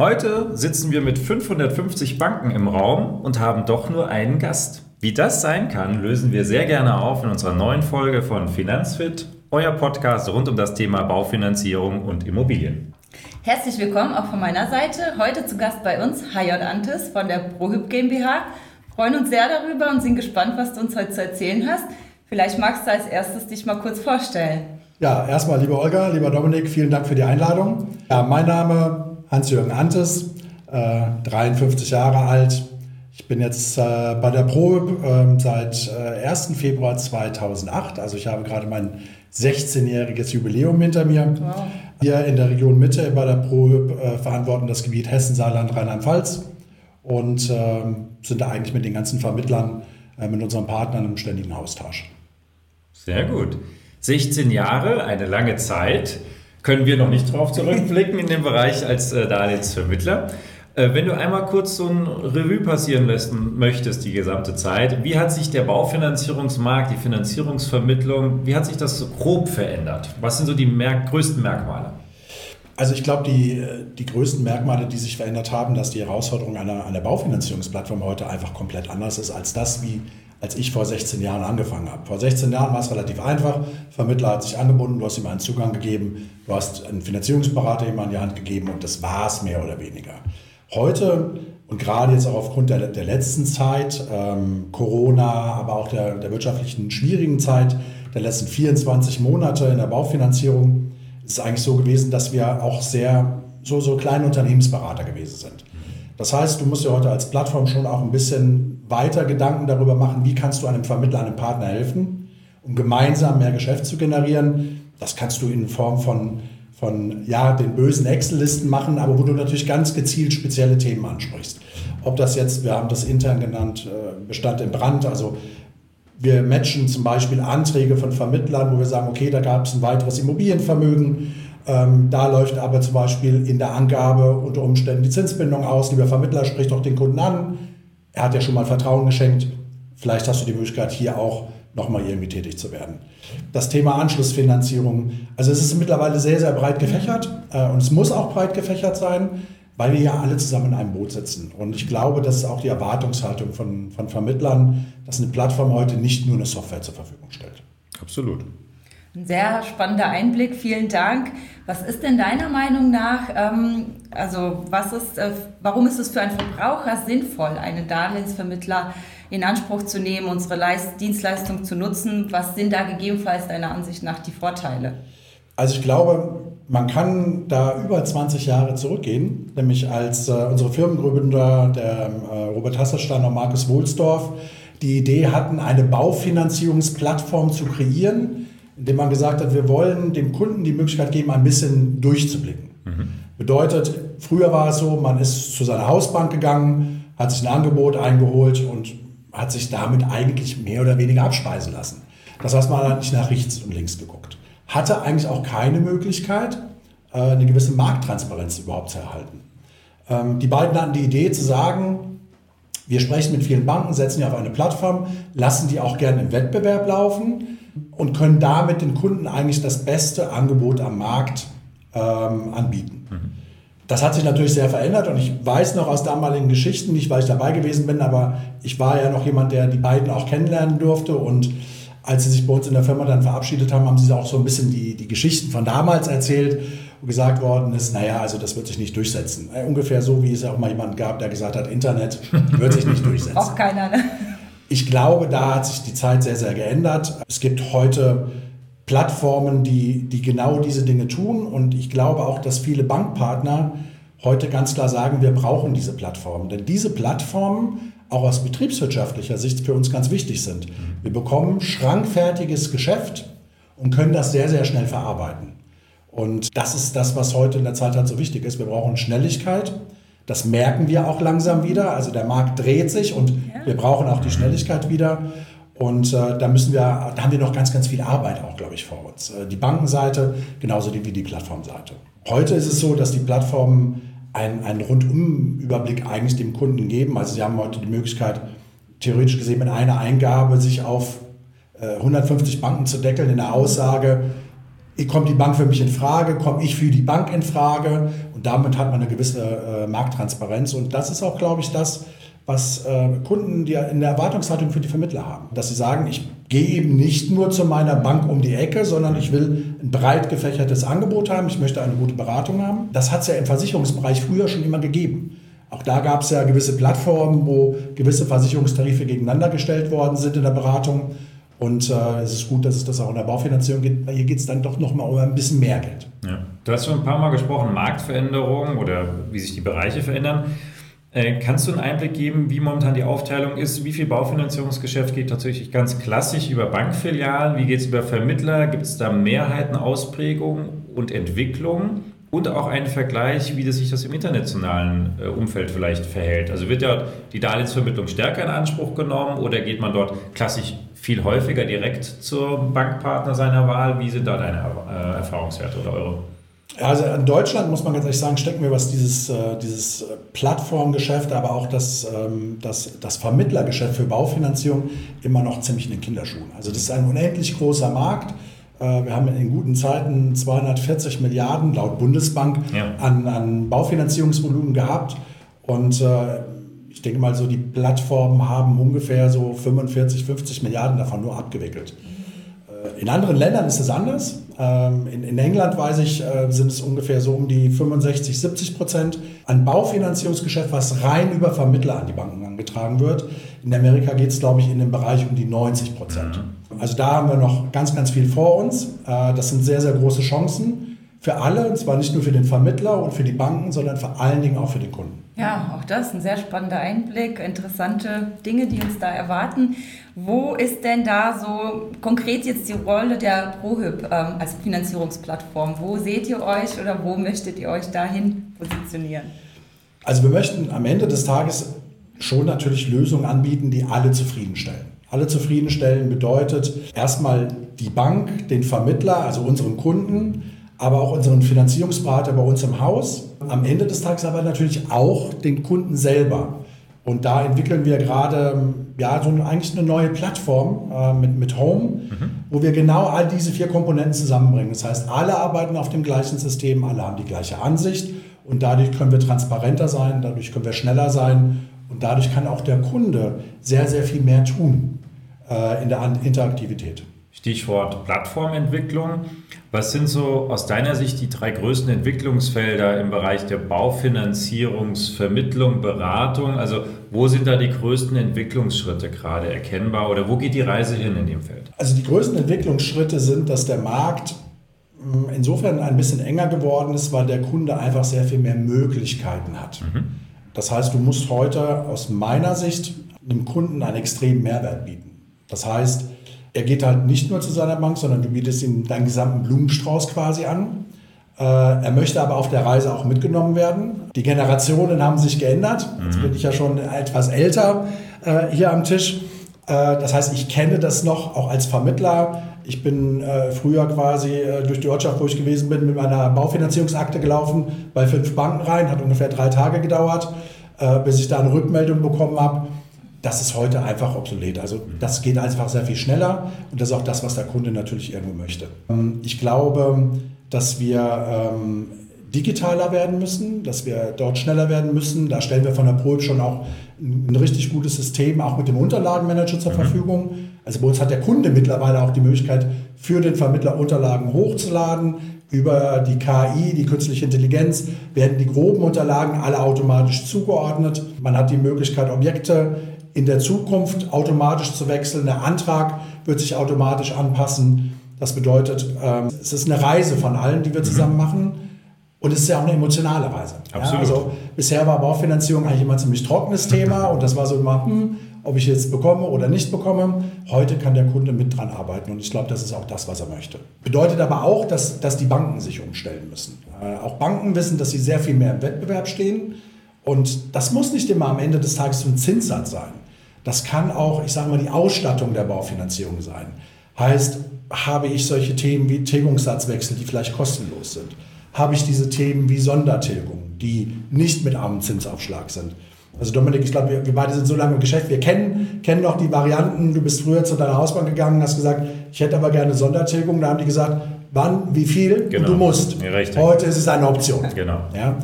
Heute sitzen wir mit 550 Banken im Raum und haben doch nur einen Gast. Wie das sein kann, lösen wir sehr gerne auf in unserer neuen Folge von Finanzfit, euer Podcast rund um das Thema Baufinanzierung und Immobilien. Herzlich willkommen auch von meiner Seite. Heute zu Gast bei uns HJ Antes von der ProHyp GmbH. Freuen uns sehr darüber und sind gespannt, was du uns heute zu erzählen hast. Vielleicht magst du als erstes dich mal kurz vorstellen. Ja, erstmal, liebe Olga, lieber Dominik, vielen Dank für die Einladung. Ja, mein Name Hans-Jürgen Antes, äh, 53 Jahre alt. Ich bin jetzt äh, bei der Probe äh, seit 1. Februar 2008. Also ich habe gerade mein 16-jähriges Jubiläum hinter mir. Wow. Hier in der Region Mitte bei der Probe äh, verantworten das Gebiet Hessen, Saarland, Rheinland-Pfalz und ähm, sind da eigentlich mit den ganzen Vermittlern, äh, mit unseren Partnern im ständigen Austausch. Sehr gut. 16 Jahre, eine lange Zeit können wir noch nicht drauf zurückblicken in dem Bereich als äh, Darlehensvermittler. Äh, wenn du einmal kurz so ein Revue passieren lassen möchtest, die gesamte Zeit, wie hat sich der Baufinanzierungsmarkt, die Finanzierungsvermittlung, wie hat sich das so grob verändert? Was sind so die Mer größten Merkmale? Also ich glaube, die, die größten Merkmale, die sich verändert haben, dass die Herausforderung einer, einer Baufinanzierungsplattform heute einfach komplett anders ist als das, wie als ich vor 16 Jahren angefangen habe. Vor 16 Jahren war es relativ einfach. Vermittler hat sich angebunden, du hast ihm einen Zugang gegeben, du hast einen Finanzierungsberater ihm an die Hand gegeben und das war es mehr oder weniger. Heute und gerade jetzt auch aufgrund der, der letzten Zeit, ähm, Corona, aber auch der, der wirtschaftlichen schwierigen Zeit der letzten 24 Monate in der Baufinanzierung, ist es eigentlich so gewesen, dass wir auch sehr so, so kleine Unternehmensberater gewesen sind. Das heißt, du musst dir heute als Plattform schon auch ein bisschen weiter Gedanken darüber machen, wie kannst du einem Vermittler, einem Partner helfen, um gemeinsam mehr Geschäft zu generieren. Das kannst du in Form von, von ja, den bösen Excel-Listen machen, aber wo du natürlich ganz gezielt spezielle Themen ansprichst. Ob das jetzt, wir haben das intern genannt, äh, Bestand im Brand, also wir matchen zum Beispiel Anträge von Vermittlern, wo wir sagen, okay, da gab es ein weiteres Immobilienvermögen ähm, da läuft aber zum Beispiel in der Angabe unter Umständen die Zinsbindung aus. Lieber Vermittler, sprich doch den Kunden an. Er hat ja schon mal Vertrauen geschenkt. Vielleicht hast du die Möglichkeit, hier auch nochmal irgendwie tätig zu werden. Das Thema Anschlussfinanzierung. Also es ist mittlerweile sehr, sehr breit gefächert äh, und es muss auch breit gefächert sein, weil wir ja alle zusammen in einem Boot sitzen. Und ich glaube, das ist auch die Erwartungshaltung von, von Vermittlern, dass eine Plattform heute nicht nur eine Software zur Verfügung stellt. Absolut. Ein sehr spannender Einblick, vielen Dank. Was ist denn deiner Meinung nach, ähm, also was ist, äh, warum ist es für einen Verbraucher sinnvoll, einen Darlehensvermittler in Anspruch zu nehmen, unsere Leist Dienstleistung zu nutzen? Was sind da gegebenenfalls deiner Ansicht nach die Vorteile? Also ich glaube, man kann da über 20 Jahre zurückgehen, nämlich als äh, unsere Firmengründer, der äh, Robert Hasserstein und Markus Wohlsdorf, die Idee hatten, eine Baufinanzierungsplattform zu kreieren, indem man gesagt hat, wir wollen dem Kunden die Möglichkeit geben, ein bisschen durchzublicken. Mhm. Bedeutet, früher war es so, man ist zu seiner Hausbank gegangen, hat sich ein Angebot eingeholt und hat sich damit eigentlich mehr oder weniger abspeisen lassen. Das heißt, man hat nicht nach rechts und links geguckt. Hatte eigentlich auch keine Möglichkeit, äh, eine gewisse Markttransparenz überhaupt zu erhalten. Ähm, die beiden hatten die Idee zu sagen, wir sprechen mit vielen Banken, setzen die auf eine Plattform, lassen die auch gerne im Wettbewerb laufen und können damit den Kunden eigentlich das beste Angebot am Markt ähm, anbieten. Mhm. Das hat sich natürlich sehr verändert und ich weiß noch aus damaligen Geschichten, nicht weil ich dabei gewesen bin, aber ich war ja noch jemand, der die beiden auch kennenlernen durfte und als sie sich bei uns in der Firma dann verabschiedet haben, haben sie auch so ein bisschen die, die Geschichten von damals erzählt, wo gesagt worden ist, naja, also das wird sich nicht durchsetzen. Äh, ungefähr so, wie es ja auch mal jemanden gab, der gesagt hat, Internet wird sich nicht durchsetzen. Auch keiner, ne? Ich glaube, da hat sich die Zeit sehr, sehr geändert. Es gibt heute Plattformen, die, die genau diese Dinge tun. Und ich glaube auch, dass viele Bankpartner heute ganz klar sagen, wir brauchen diese Plattformen. Denn diese Plattformen auch aus betriebswirtschaftlicher Sicht für uns ganz wichtig sind. Wir bekommen schrankfertiges Geschäft und können das sehr, sehr schnell verarbeiten. Und das ist das, was heute in der Zeit halt so wichtig ist. Wir brauchen Schnelligkeit. Das merken wir auch langsam wieder. Also der Markt dreht sich und ja. wir brauchen auch die Schnelligkeit wieder. Und äh, da müssen wir, da haben wir noch ganz, ganz viel Arbeit auch, glaube ich, vor uns. Äh, die Bankenseite genauso wie die Plattformseite. Heute ist es so, dass die Plattformen einen, einen Rundumüberblick eigentlich dem Kunden geben. Also sie haben heute die Möglichkeit, theoretisch gesehen mit einer Eingabe sich auf äh, 150 Banken zu deckeln in der Aussage, kommt die Bank für mich in Frage, komme ich für die Bank in Frage und damit hat man eine gewisse äh, Markttransparenz und das ist auch, glaube ich, das, was äh, Kunden die in der Erwartungshaltung für die Vermittler haben. Dass sie sagen, ich gehe eben nicht nur zu meiner Bank um die Ecke, sondern ich will ein breit gefächertes Angebot haben, ich möchte eine gute Beratung haben. Das hat es ja im Versicherungsbereich früher schon immer gegeben. Auch da gab es ja gewisse Plattformen, wo gewisse Versicherungstarife gegeneinander gestellt worden sind in der Beratung. Und äh, es ist gut, dass es das auch in der Baufinanzierung gibt, weil hier geht es dann doch nochmal um ein bisschen mehr Geld. Ja. Du hast schon ein paar Mal gesprochen, Marktveränderungen oder wie sich die Bereiche verändern. Äh, kannst du einen Einblick geben, wie momentan die Aufteilung ist? Wie viel Baufinanzierungsgeschäft geht tatsächlich ganz klassisch über Bankfilialen? Wie geht es über Vermittler? Gibt es da Mehrheiten, Ausprägungen und Entwicklungen? Und auch einen Vergleich, wie das sich das im internationalen äh, Umfeld vielleicht verhält. Also wird ja die Darlehensvermittlung stärker in Anspruch genommen oder geht man dort klassisch viel häufiger direkt zum Bankpartner seiner Wahl? Wie sind da deine äh, Erfahrungswerte oder eure? Also in Deutschland muss man ganz ehrlich sagen, stecken wir, was dieses, äh, dieses Plattformgeschäft, aber auch das, ähm, das, das Vermittlergeschäft für Baufinanzierung immer noch ziemlich in den Kinderschuhen. Also das ist ein unendlich großer Markt. Äh, wir haben in guten Zeiten 240 Milliarden laut Bundesbank ja. an, an Baufinanzierungsvolumen gehabt. Und äh, ich denke mal, so die Plattformen haben ungefähr so 45, 50 Milliarden davon nur abgewickelt. Äh, in anderen Ländern ist es anders. Ähm, in, in England, weiß ich, sind es ungefähr so um die 65, 70 Prozent an Baufinanzierungsgeschäft, was rein über Vermittler an die Banken angetragen wird. In Amerika geht es, glaube ich, in dem Bereich um die 90 Prozent. Mhm. Also da haben wir noch ganz, ganz viel vor uns. Äh, das sind sehr, sehr große Chancen für alle, und zwar nicht nur für den Vermittler und für die Banken, sondern vor allen Dingen auch für die Kunden. Ja, auch das ein sehr spannender Einblick, interessante Dinge, die uns da erwarten. Wo ist denn da so konkret jetzt die Rolle der ProHyp ähm, als Finanzierungsplattform? Wo seht ihr euch oder wo möchtet ihr euch dahin positionieren? Also wir möchten am Ende des Tages schon natürlich Lösungen anbieten, die alle zufriedenstellen. Alle zufriedenstellen bedeutet erstmal die Bank, den Vermittler, also unseren Kunden, aber auch unseren Finanzierungsberater bei uns im Haus. Am Ende des Tages aber natürlich auch den Kunden selber. Und da entwickeln wir gerade ja, so eigentlich eine neue Plattform äh, mit, mit Home, mhm. wo wir genau all diese vier Komponenten zusammenbringen. Das heißt, alle arbeiten auf dem gleichen System, alle haben die gleiche Ansicht und dadurch können wir transparenter sein, dadurch können wir schneller sein und dadurch kann auch der Kunde sehr, sehr viel mehr tun äh, in der Interaktivität. Stichwort Plattformentwicklung. Was sind so aus deiner Sicht die drei größten Entwicklungsfelder im Bereich der Baufinanzierungsvermittlung, Beratung? Also wo sind da die größten Entwicklungsschritte gerade erkennbar oder wo geht die Reise hin in dem Feld? Also die größten Entwicklungsschritte sind, dass der Markt hm, insofern ein bisschen enger geworden ist, weil der Kunde einfach sehr viel mehr Möglichkeiten hat. Mhm. Das heißt, du musst heute aus meiner Sicht dem Kunden einen extremen Mehrwert bieten. Das heißt, er geht halt nicht nur zu seiner Bank, sondern du bietest ihm deinen gesamten Blumenstrauß quasi an. Äh, er möchte aber auf der Reise auch mitgenommen werden. Die Generationen haben sich geändert. Jetzt mhm. bin ich ja schon etwas älter äh, hier am Tisch. Äh, das heißt, ich kenne das noch auch als Vermittler. Ich bin früher quasi durch die Ortschaft, wo ich gewesen bin, mit meiner Baufinanzierungsakte gelaufen, bei fünf Banken rein, hat ungefähr drei Tage gedauert, bis ich da eine Rückmeldung bekommen habe das ist heute einfach obsolet. Also das geht einfach sehr viel schneller und das ist auch das, was der Kunde natürlich irgendwo möchte. Ähm, ich glaube, dass wir ähm, digitaler werden müssen, dass wir dort schneller werden müssen. Da stellen wir von der Probe schon auch ein richtig gutes System, auch mit dem Unterlagenmanager zur mhm. Verfügung. Also bei uns hat der Kunde mittlerweile auch die Möglichkeit, für den Vermittler Unterlagen hochzuladen. Über die KI, die künstliche Intelligenz, werden die groben Unterlagen alle automatisch zugeordnet. Man hat die Möglichkeit, Objekte in der Zukunft automatisch zu wechseln. Der Antrag wird sich automatisch anpassen. Das bedeutet, ähm, es ist eine Reise von allen, die wir zusammen mhm. machen. Und es ist ja auch eine emotionale Reise. Absolut. Ja, also bisher war Baufinanzierung eigentlich immer ein ziemlich trockenes Thema und das war so immer, hm, ob ich jetzt bekomme oder nicht bekomme. Heute kann der Kunde mit dran arbeiten und ich glaube, das ist auch das, was er möchte. Bedeutet aber auch, dass, dass die Banken sich umstellen müssen. Äh, auch Banken wissen, dass sie sehr viel mehr im Wettbewerb stehen und das muss nicht immer am Ende des Tages ein Zinssatz sein. Das kann auch, ich sage mal, die Ausstattung der Baufinanzierung sein. Heißt, habe ich solche Themen wie Tilgungssatzwechsel, die vielleicht kostenlos sind? Habe ich diese Themen wie Sondertilgung, die nicht mit armem Zinsaufschlag sind? Also Dominik, ich glaube, wir, wir, beide sind so lange im Geschäft, wir kennen, kennen doch die Varianten. Du bist früher zu deiner Hausbank gegangen, hast gesagt, ich hätte aber gerne Sondertilgung. Da haben die gesagt, wann, wie viel Genau. und du musst. Ja. Heute ist es eine Option. Genau. Ja?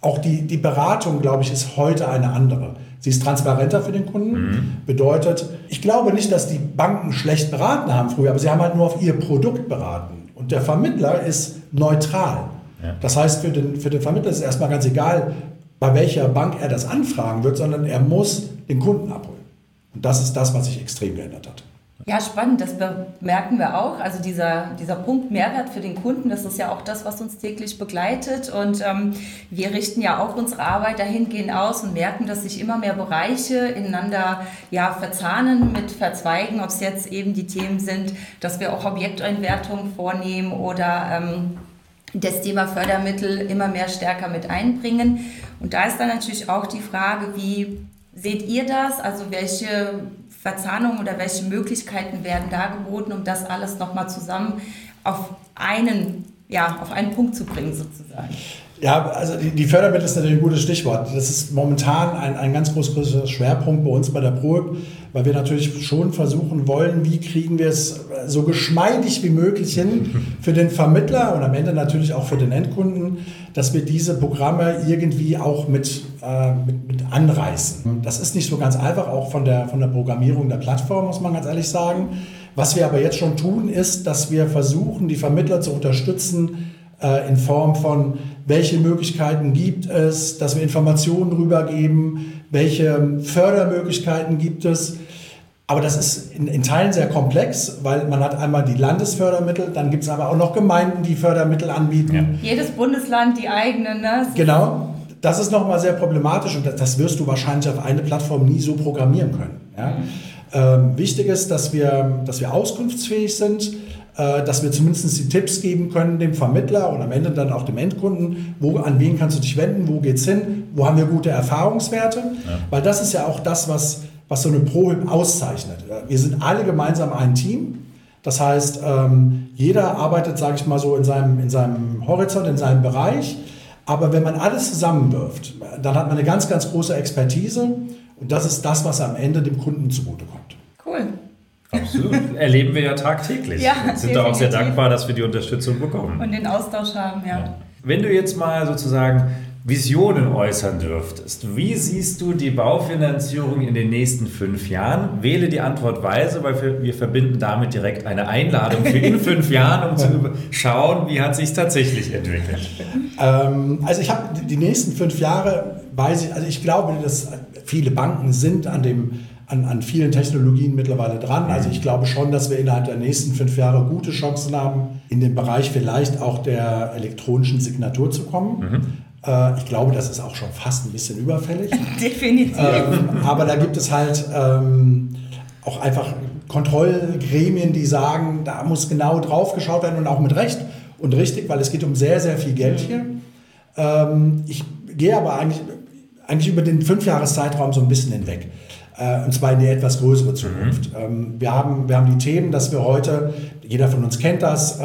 Auch die, die Beratung, glaube ich, ist heute eine andere. Sie ist transparenter für den Kunden. Mhm. Bedeutet, ich glaube nicht, dass die Banken schlecht beraten haben früher, aber sie haben halt nur auf ihr Produkt beraten. Und der Vermittler ist neutral. Ja. Das heißt, für den, für den Vermittler ist es erstmal ganz egal, bei welcher Bank er das anfragen wird, sondern er muss den Kunden abholen. Und das ist das, was sich extrem geändert hat. Ja, spannend, das merken wir auch. Also dieser, dieser Punkt Mehrwert für den Kunden, das ist ja auch das, was uns täglich begleitet. Und ähm, wir richten ja auch unsere Arbeit dahingehend aus und merken, dass sich immer mehr Bereiche ineinander ja, verzahnen, mit verzweigen, ob es jetzt eben die Themen sind, dass wir auch Objekteinwertungen vornehmen oder ähm, das Thema Fördermittel immer mehr stärker mit einbringen. Und da ist dann natürlich auch die Frage, wie seht ihr das? Also welche Verzahnungen oder welche Möglichkeiten werden da geboten, um das alles nochmal zusammen auf einen, ja, auf einen Punkt zu bringen sozusagen? Ja, also die, die Fördermittel ist natürlich ein gutes Stichwort. Das ist momentan ein, ein ganz groß, großer Schwerpunkt bei uns bei der Probe, weil wir natürlich schon versuchen wollen, wie kriegen wir es so geschmeidig wie möglich hin für den Vermittler und am Ende natürlich auch für den Endkunden, dass wir diese Programme irgendwie auch mit, äh, mit, mit anreißen. Das ist nicht so ganz einfach, auch von der, von der Programmierung der Plattform, muss man ganz ehrlich sagen. Was wir aber jetzt schon tun, ist, dass wir versuchen, die Vermittler zu unterstützen, äh, in Form von, welche Möglichkeiten gibt es, dass wir Informationen rübergeben, welche Fördermöglichkeiten gibt es. Aber das ist in, in, Teilen sehr komplex, weil man hat einmal die Landesfördermittel, dann gibt es aber auch noch Gemeinden, die Fördermittel anbieten. Ja. Jedes Bundesland die eigenen. Ne? Genau. Das ist nochmal sehr problematisch und das, das, wirst du wahrscheinlich auf eine Plattform nie so programmieren können. Ja? Mhm. Ähm, wichtig ist, dass wir, dass wir auskunftsfähig sind, äh, dass wir zumindest die Tipps geben können dem Vermittler und am Ende dann auch dem Endkunden, wo, an wen kannst du dich wenden, wo geht's hin, wo haben wir gute Erfahrungswerte, ja. weil das ist ja auch das, was, was so eine ProHIP auszeichnet. Wir sind alle gemeinsam ein Team. Das heißt, ähm, jeder arbeitet, sage ich mal so, in seinem, in seinem Horizont, in seinem Bereich. Aber wenn man alles zusammenwirft, dann hat man eine ganz, ganz große Expertise. Und das ist das, was am Ende dem Kunden zugutekommt. Cool. Absolut. Erleben wir ja tagtäglich. Ja, wir sind da auch sehr dankbar, dass wir die Unterstützung bekommen. Und den Austausch haben, ja. ja. Wenn du jetzt mal sozusagen Visionen äußern dürftest, wie siehst du die Baufinanzierung in den nächsten fünf Jahren? Wähle die Antwort weise, weil wir, wir verbinden damit direkt eine Einladung für in fünf Jahren, um zu schauen, wie hat sich tatsächlich entwickelt. Ähm, also ich habe die nächsten fünf Jahre, weiß ich, also ich glaube, dass viele Banken sind an dem an, an vielen Technologien mittlerweile dran. Also ich glaube schon, dass wir innerhalb der nächsten fünf Jahre gute Chancen haben, in den Bereich vielleicht auch der elektronischen Signatur zu kommen. Mhm. Äh, ich glaube, das ist auch schon fast ein bisschen überfällig. Definitiv. Ähm, aber da gibt es halt ähm, auch einfach Kontrollgremien, die sagen, da muss genau drauf geschaut werden und auch mit Recht und richtig, weil es geht um sehr, sehr viel Geld hier. Ähm, ich gehe aber eigentlich, eigentlich über den Fünfjahreszeitraum so ein bisschen hinweg und zwar in die etwas größere Zukunft. Mhm. Wir, haben, wir haben die Themen, dass wir heute, jeder von uns kennt das,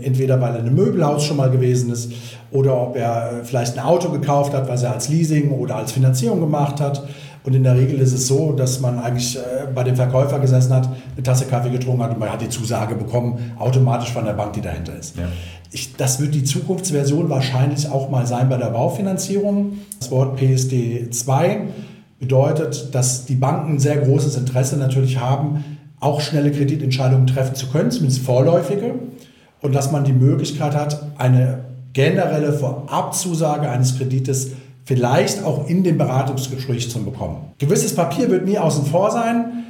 entweder weil er in einem Möbelhaus schon mal gewesen ist oder ob er vielleicht ein Auto gekauft hat, was er als Leasing oder als Finanzierung gemacht hat. Und in der Regel ist es so, dass man eigentlich bei dem Verkäufer gesessen hat, eine Tasse Kaffee getrunken hat und man hat die Zusage bekommen, automatisch von der Bank, die dahinter ist. Ja. Ich, das wird die Zukunftsversion wahrscheinlich auch mal sein bei der Baufinanzierung. Das Wort PSD 2 bedeutet, dass die Banken ein sehr großes Interesse natürlich haben, auch schnelle Kreditentscheidungen treffen zu können, zumindest vorläufige, und dass man die Möglichkeit hat, eine generelle Vorabzusage eines Kredites vielleicht auch in dem Beratungsgespräch zu bekommen. Gewisses Papier wird nie außen vor sein.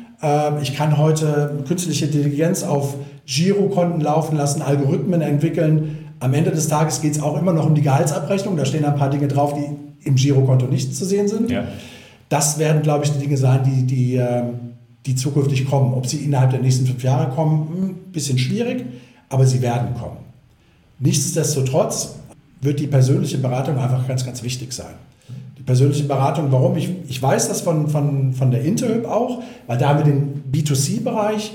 Ich kann heute künstliche Intelligenz auf Girokonten laufen lassen, Algorithmen entwickeln. Am Ende des Tages geht es auch immer noch um die Gehaltsabrechnung. Da stehen ein paar Dinge drauf, die im Girokonto nicht zu sehen sind. Ja. Das werden, glaube ich, die Dinge sein, die, die, die zukünftig kommen. Ob sie innerhalb der nächsten fünf Jahre kommen, ein bisschen schwierig, aber sie werden kommen. Nichtsdestotrotz wird die persönliche Beratung einfach ganz, ganz wichtig sein. Die persönliche Beratung, warum? Ich, ich weiß das von, von, von der Interhyp auch, weil da haben wir den B2C-Bereich.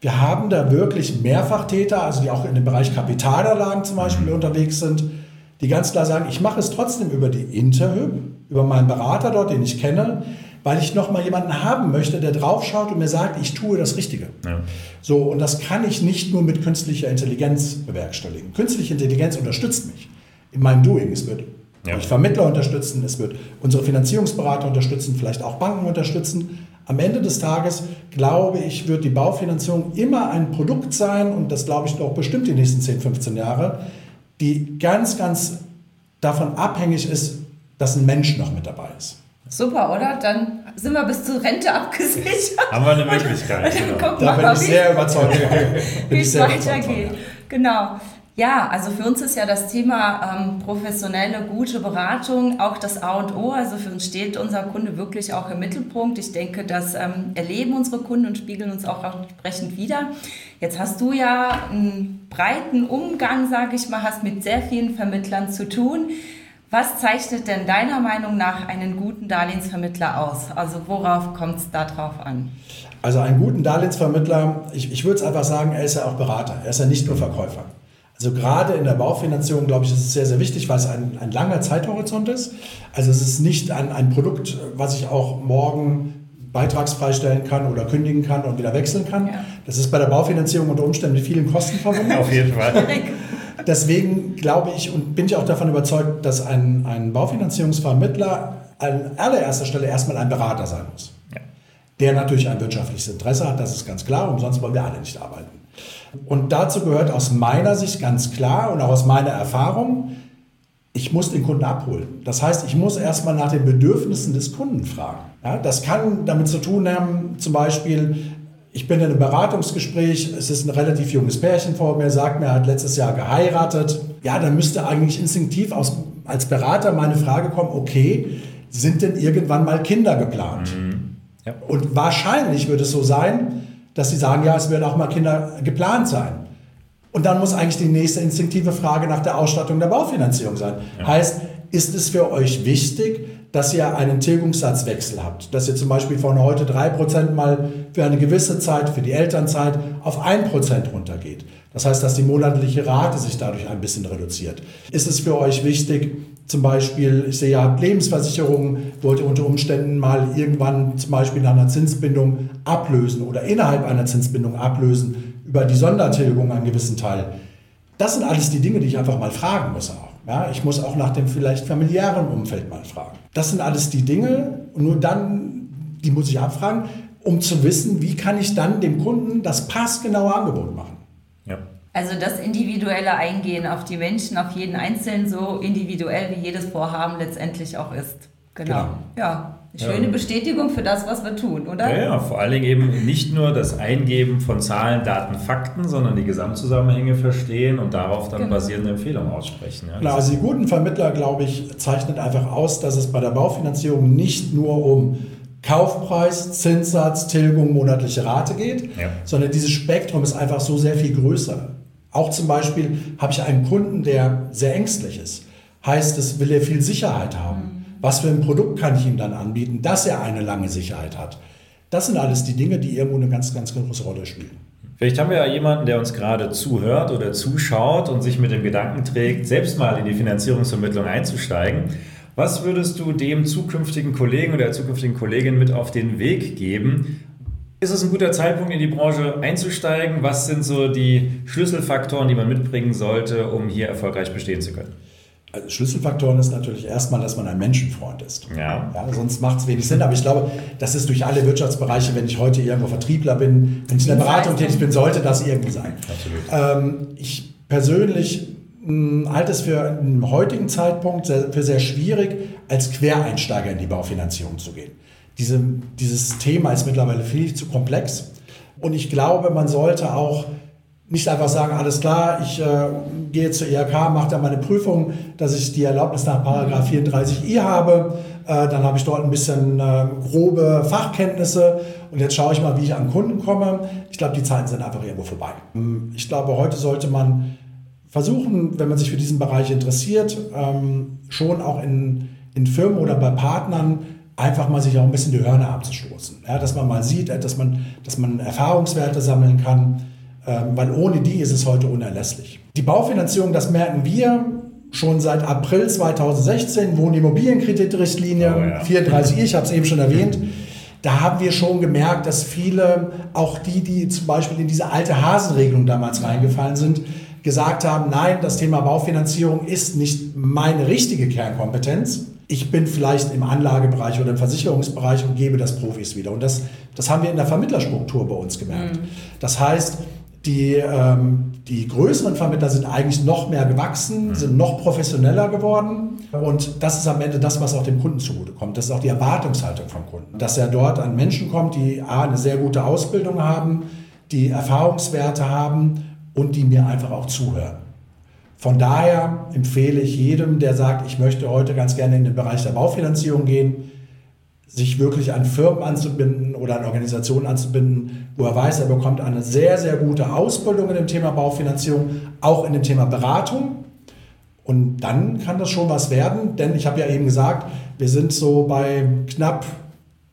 Wir haben da wirklich Mehrfachtäter, also die auch in dem Bereich Kapitalanlagen zum Beispiel unterwegs sind, die ganz klar sagen, ich mache es trotzdem über die Interhyp, über meinen Berater dort, den ich kenne, weil ich nochmal jemanden haben möchte, der draufschaut und mir sagt, ich tue das Richtige. Ja. So, und das kann ich nicht nur mit künstlicher Intelligenz bewerkstelligen. Künstliche Intelligenz unterstützt mich in meinem Doing. Es wird ja. euch Vermittler unterstützen, es wird unsere Finanzierungsberater unterstützen, vielleicht auch Banken unterstützen. Am Ende des Tages, glaube ich, wird die Baufinanzierung immer ein Produkt sein, und das glaube ich auch bestimmt die nächsten 10, 15 Jahre, die ganz, ganz davon abhängig ist, dass ein Mensch noch mit dabei ist. Super, oder? Dann sind wir bis zur Rente abgesichert. Haben wir eine Möglichkeit. Genau. Da bin ich sehr überzeugt. wie es weitergeht. Genau. Ja, also für uns ist ja das Thema ähm, professionelle, gute Beratung auch das A und O. Also für uns steht unser Kunde wirklich auch im Mittelpunkt. Ich denke, das ähm, erleben unsere Kunden und spiegeln uns auch entsprechend wieder. Jetzt hast du ja einen breiten Umgang, sage ich mal, hast mit sehr vielen Vermittlern zu tun. Was zeichnet denn deiner Meinung nach einen guten Darlehensvermittler aus? Also worauf kommt es da drauf an? Also einen guten Darlehensvermittler, ich, ich würde es einfach sagen, er ist ja auch Berater, er ist ja nicht nur Verkäufer. Also gerade in der Baufinanzierung, glaube ich, ist es sehr, sehr wichtig, weil es ein, ein langer Zeithorizont ist. Also es ist nicht ein, ein Produkt, was ich auch morgen beitragsfrei stellen kann oder kündigen kann und wieder wechseln kann. Ja. Das ist bei der Baufinanzierung unter Umständen mit vielen Kosten verbunden. Auf jeden Fall. Deswegen glaube ich und bin ich auch davon überzeugt, dass ein, ein Baufinanzierungsvermittler an allererster Stelle erstmal ein Berater sein muss. Ja. Der natürlich ein wirtschaftliches Interesse hat, das ist ganz klar, umsonst wollen wir alle nicht arbeiten. Und dazu gehört aus meiner Sicht ganz klar und auch aus meiner Erfahrung, ich muss den Kunden abholen. Das heißt, ich muss erstmal nach den Bedürfnissen des Kunden fragen. Ja, das kann damit zu tun haben, zum Beispiel, ich bin in einem Beratungsgespräch, es ist ein relativ junges Pärchen vor mir, sagt mir, er hat letztes Jahr geheiratet. Ja, dann müsste eigentlich instinktiv aus, als Berater meine Frage kommen, okay, sind denn irgendwann mal Kinder geplant? Mhm. Ja. Und wahrscheinlich wird es so sein, dass sie sagen, ja, es werden auch mal Kinder geplant sein. Und dann muss eigentlich die nächste instinktive Frage nach der Ausstattung der Baufinanzierung sein. Ja. Heißt, ist es für euch wichtig, dass ihr einen Tilgungssatzwechsel habt. Dass ihr zum Beispiel von heute 3% mal für eine gewisse Zeit, für die Elternzeit, auf 1% runtergeht. Das heißt, dass die monatliche Rate sich dadurch ein bisschen reduziert. Ist es für euch wichtig, zum Beispiel, ich sehe, habt Lebensversicherungen, wollt ihr unter Umständen mal irgendwann zum Beispiel nach einer Zinsbindung ablösen oder innerhalb einer Zinsbindung ablösen über die Sondertilgung einen gewissen Teil. Das sind alles die Dinge, die ich einfach mal fragen muss auch. Ja, ich muss auch nach dem vielleicht familiären Umfeld mal fragen. Das sind alles die Dinge und nur dann, die muss ich abfragen, um zu wissen, wie kann ich dann dem Kunden das passgenaue Angebot machen. Ja. Also das individuelle Eingehen auf die Menschen, auf jeden Einzelnen, so individuell wie jedes Vorhaben letztendlich auch ist. Genau. genau. Ja. Eine schöne ja. Bestätigung für das, was wir tun, oder? Ja, ja, vor allen Dingen eben nicht nur das Eingeben von Zahlen, Daten, Fakten, sondern die Gesamtzusammenhänge verstehen und darauf dann genau. basierende Empfehlungen aussprechen. Ja, Klar, also die guten Vermittler, glaube ich, zeichnet einfach aus, dass es bei der Baufinanzierung nicht nur um Kaufpreis, Zinssatz, Tilgung, monatliche Rate geht, ja. sondern dieses Spektrum ist einfach so sehr viel größer. Auch zum Beispiel habe ich einen Kunden, der sehr ängstlich ist. Heißt, es will er viel Sicherheit haben. Was für ein Produkt kann ich ihm dann anbieten, dass er eine lange Sicherheit hat? Das sind alles die Dinge, die irgendwo eine ganz, ganz große Rolle spielen. Vielleicht haben wir ja jemanden, der uns gerade zuhört oder zuschaut und sich mit dem Gedanken trägt, selbst mal in die Finanzierungsvermittlung einzusteigen. Was würdest du dem zukünftigen Kollegen oder der zukünftigen Kollegin mit auf den Weg geben? Ist es ein guter Zeitpunkt, in die Branche einzusteigen? Was sind so die Schlüsselfaktoren, die man mitbringen sollte, um hier erfolgreich bestehen zu können? Also Schlüsselfaktoren ist natürlich erstmal, dass man ein Menschenfreund ist. Ja. ja sonst macht es wenig Sinn. Aber ich glaube, das ist durch alle Wirtschaftsbereiche, wenn ich heute irgendwo Vertriebler bin, wenn ich in der Beratung tätig bin, sollte das irgendwie sein. Absolut. Ähm, ich persönlich hm, halte es für einen heutigen Zeitpunkt sehr, für sehr schwierig, als Quereinsteiger in die Baufinanzierung zu gehen. Diese, dieses Thema ist mittlerweile viel zu komplex. Und ich glaube, man sollte auch nicht einfach sagen, alles klar, ich äh, gehe zur IHK, mache da meine Prüfung, dass ich die Erlaubnis nach Paragraph 34i habe. Äh, dann habe ich dort ein bisschen äh, grobe Fachkenntnisse und jetzt schaue ich mal, wie ich an Kunden komme. Ich glaube, die Zeiten sind einfach irgendwo vorbei. Ähm, ich glaube, heute sollte man versuchen, wenn man sich für diesen Bereich interessiert, ähm, schon auch in, in Firmen oder bei Partnern einfach mal sich auch ein bisschen die Hörner abzustoßen. Ja, dass man mal sieht, dass man, dass man Erfahrungswerte sammeln kann weil ohne die ist es heute unerlässlich. Die Baufinanzierung, das merken wir, schon seit April 2016, Wohnimmobilienkreditrichtlinie Oh ja. 34, ich habe es eben schon erwähnt. Da haben wir schon gemerkt, dass viele, auch die, die zum Beispiel in diese alte Hasenregelung damals reingefallen sind, gesagt haben, nein, das Thema Baufinanzierung ist nicht meine richtige Kernkompetenz. Ich bin vielleicht im Anlagebereich oder im Versicherungsbereich und gebe das Profis wieder. Und das, das haben wir in der Vermittlerstruktur bei uns gemerkt. Das heißt, die, ähm, die größeren Vermittler sind eigentlich noch mehr gewachsen, sind noch professioneller geworden. Und das ist am Ende das, was auch dem Kunden zugutekommt. Das ist auch die Erwartungshaltung vom Kunden. Dass er dort an Menschen kommt, die A, eine sehr gute Ausbildung haben, die Erfahrungswerte haben und die mir einfach auch zuhören. Von daher empfehle ich jedem, der sagt, ich möchte heute ganz gerne in den Bereich der Baufinanzierung gehen, sich wirklich an Firmen anzubinden oder an Organisationen anzubinden, wo er weiß, er bekommt eine sehr, sehr gute Ausbildung in dem Thema Baufinanzierung, auch in dem Thema Beratung. Und dann kann das schon was werden, denn ich habe ja eben gesagt, wir sind so bei knapp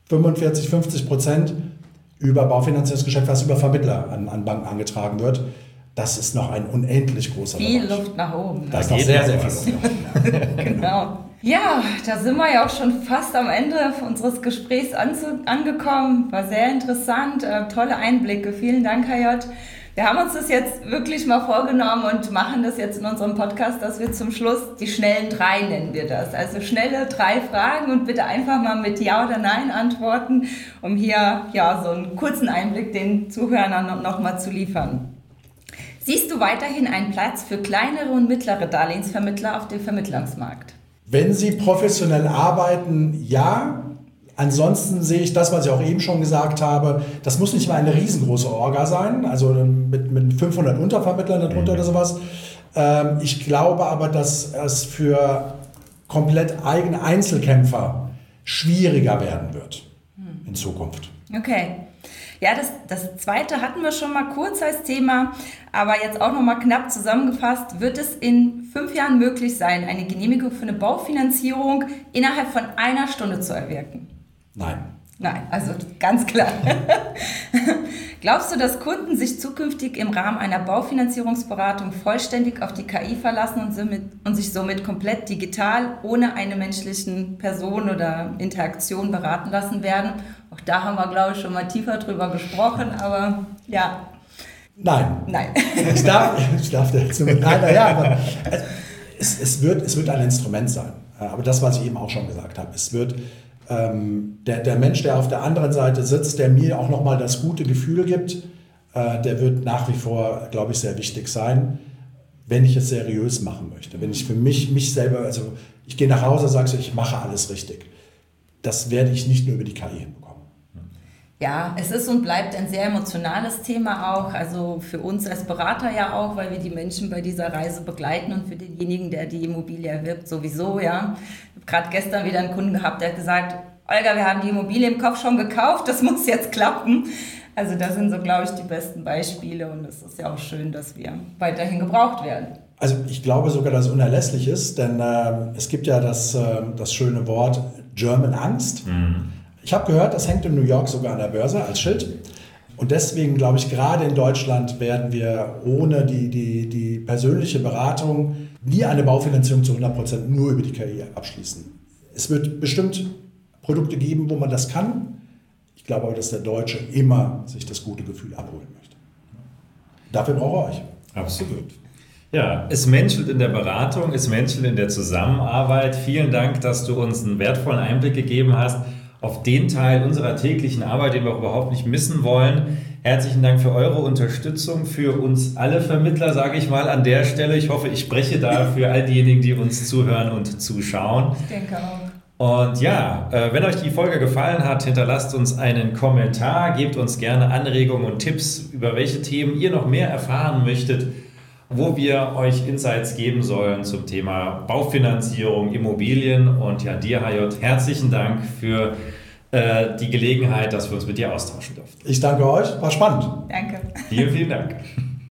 45, 50 Prozent über Baufinanzierungsgeschäft, was über Vermittler an, an Banken angetragen wird. Das ist noch ein unendlich großer Viel Bereich. Luft nach oben. Da ist noch sehr, sehr viel Luft. Genau. Ja, da sind wir ja auch schon fast am Ende unseres Gesprächs angekommen. War sehr interessant, äh, tolle Einblicke. Vielen Dank, Herr J. Wir haben uns das jetzt wirklich mal vorgenommen und machen das jetzt in unserem Podcast, dass wir zum Schluss die schnellen drei nennen wir das. Also schnelle drei Fragen und bitte einfach mal mit Ja oder Nein antworten, um hier ja so einen kurzen Einblick den Zuhörern noch mal zu liefern. Siehst du weiterhin einen Platz für kleinere und mittlere Darlehensvermittler auf dem Vermittlungsmarkt? Wenn Sie professionell arbeiten, ja. Ansonsten sehe ich das, was ich auch eben schon gesagt habe, das muss nicht mal eine riesengroße Orga sein, also mit, mit 500 Untervermittlern darunter oder sowas. Ähm, ich glaube aber, dass es für komplett eigene Einzelkämpfer schwieriger werden wird in Zukunft. Okay. Ja, das, das zweite hatten wir schon mal kurz als Thema, aber jetzt auch noch mal knapp zusammengefasst. Wird es in fünf Jahren möglich sein, eine Genehmigung für eine Baufinanzierung innerhalb von einer Stunde zu erwirken? Nein. Nein, also ganz klar. Glaubst du, dass Kunden sich zukünftig im Rahmen einer Baufinanzierungsberatung vollständig auf die KI verlassen und, somit, und sich somit komplett digital ohne eine menschlichen Person oder Interaktion beraten lassen werden? Auch da haben wir, glaube ich, schon mal tiefer drüber gesprochen, aber ja, Nein. nein. Ich darf, ich darf da jetzt nur mit Nein, naja, aber es, es, wird, es wird ein Instrument sein. Aber das, was ich eben auch schon gesagt habe, es wird ähm, der, der Mensch, der auf der anderen Seite sitzt, der mir auch nochmal das gute Gefühl gibt, äh, der wird nach wie vor, glaube ich, sehr wichtig sein, wenn ich es seriös machen möchte. Wenn ich für mich, mich selber, also ich gehe nach Hause, sage so, ich mache alles richtig. Das werde ich nicht nur über die KI hinbekommen. Ja, es ist und bleibt ein sehr emotionales Thema auch, also für uns als Berater ja auch, weil wir die Menschen bei dieser Reise begleiten und für denjenigen, der die Immobilie erwirbt, sowieso, ja. Ich habe gerade gestern wieder einen Kunden gehabt, der hat gesagt, Olga, wir haben die Immobilie im Kopf schon gekauft, das muss jetzt klappen. Also das sind so, glaube ich, die besten Beispiele und es ist ja auch schön, dass wir weiterhin gebraucht werden. Also ich glaube sogar, dass es unerlässlich ist, denn äh, es gibt ja das, äh, das schöne Wort German Angst. Ich habe gehört, das hängt in New York sogar an der Börse als Schild. Und deswegen glaube ich, gerade in Deutschland werden wir ohne die, die, die persönliche Beratung nie eine Baufinanzierung zu 100% nur über die KI abschließen. Es wird bestimmt Produkte geben, wo man das kann. Ich glaube aber, dass der Deutsche immer sich das gute Gefühl abholen möchte. Dafür brauche ich euch. Absolut. Ja, es menschelt in der Beratung, es menschelt in der Zusammenarbeit. Vielen Dank, dass du uns einen wertvollen Einblick gegeben hast auf den Teil unserer täglichen Arbeit, den wir auch überhaupt nicht missen wollen. Herzlichen Dank für eure Unterstützung, für uns alle Vermittler, sage ich mal an der Stelle. Ich hoffe, ich spreche da für all diejenigen, die uns zuhören und zuschauen. Ich denke auch. Und ja, äh, wenn euch die Folge gefallen hat, hinterlasst uns einen Kommentar, gebt uns gerne Anregungen und Tipps, über welche Themen ihr noch mehr erfahren möchtet, wo wir euch Insights geben sollen zum Thema Baufinanzierung, Immobilien. Und ja, dir, HJ, herzlichen Dank für die Gelegenheit, dass wir uns mit dir austauschen durften. Ich danke euch, war spannend. Danke. Vielen, vielen Dank.